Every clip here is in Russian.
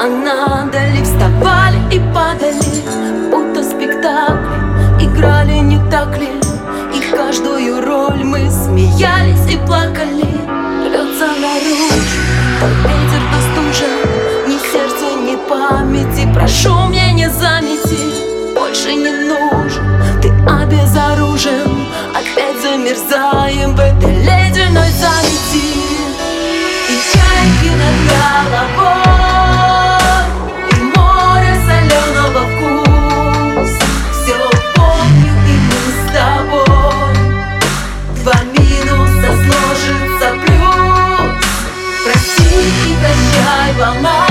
а надали Вставали и падали, будто спектакль Играли, не так ли? И каждую роль мы смеялись и плакали. Рвется наружу, тот ветер до стужа Ни сердца, ни памяти. Прошу мне не заметить, больше не нужен. Ты обезоружен, опять замерзаем в этой ледяной замети И чайки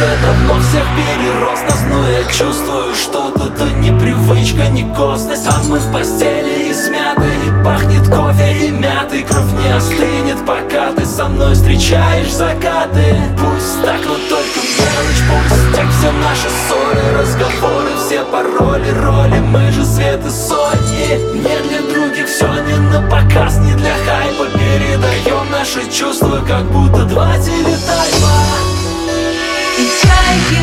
над головой всех перерос нас Но я чувствую что-то-то непривычка, не косность. А мы в постели измяты И пахнет кофе и мятой Кровь не остынет, пока ты со мной встречаешь закаты. Пусть так, но только мелочь Пусть так все наши ссоры, разговоры Все пароли, роли, мы же свет и сотни. Не для других все не на показ, не для хайпа. Передаем наши чувства, как будто два телетайпа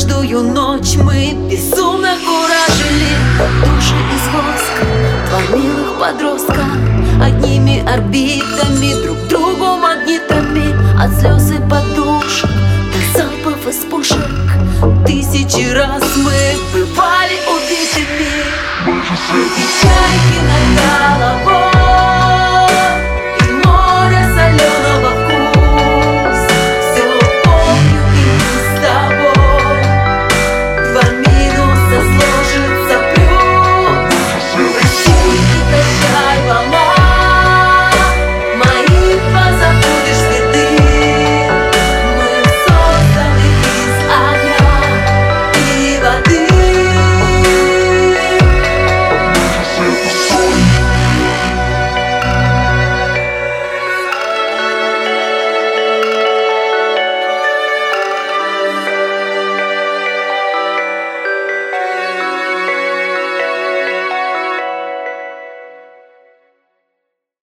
Каждую ночь мы безумно куражили Души из воска, два милых подростка. Одними орбитами, друг другу магнитами От слез и подушек до запахов из пушек. Тысячи раз мы бывали убитыми. И чайки над головой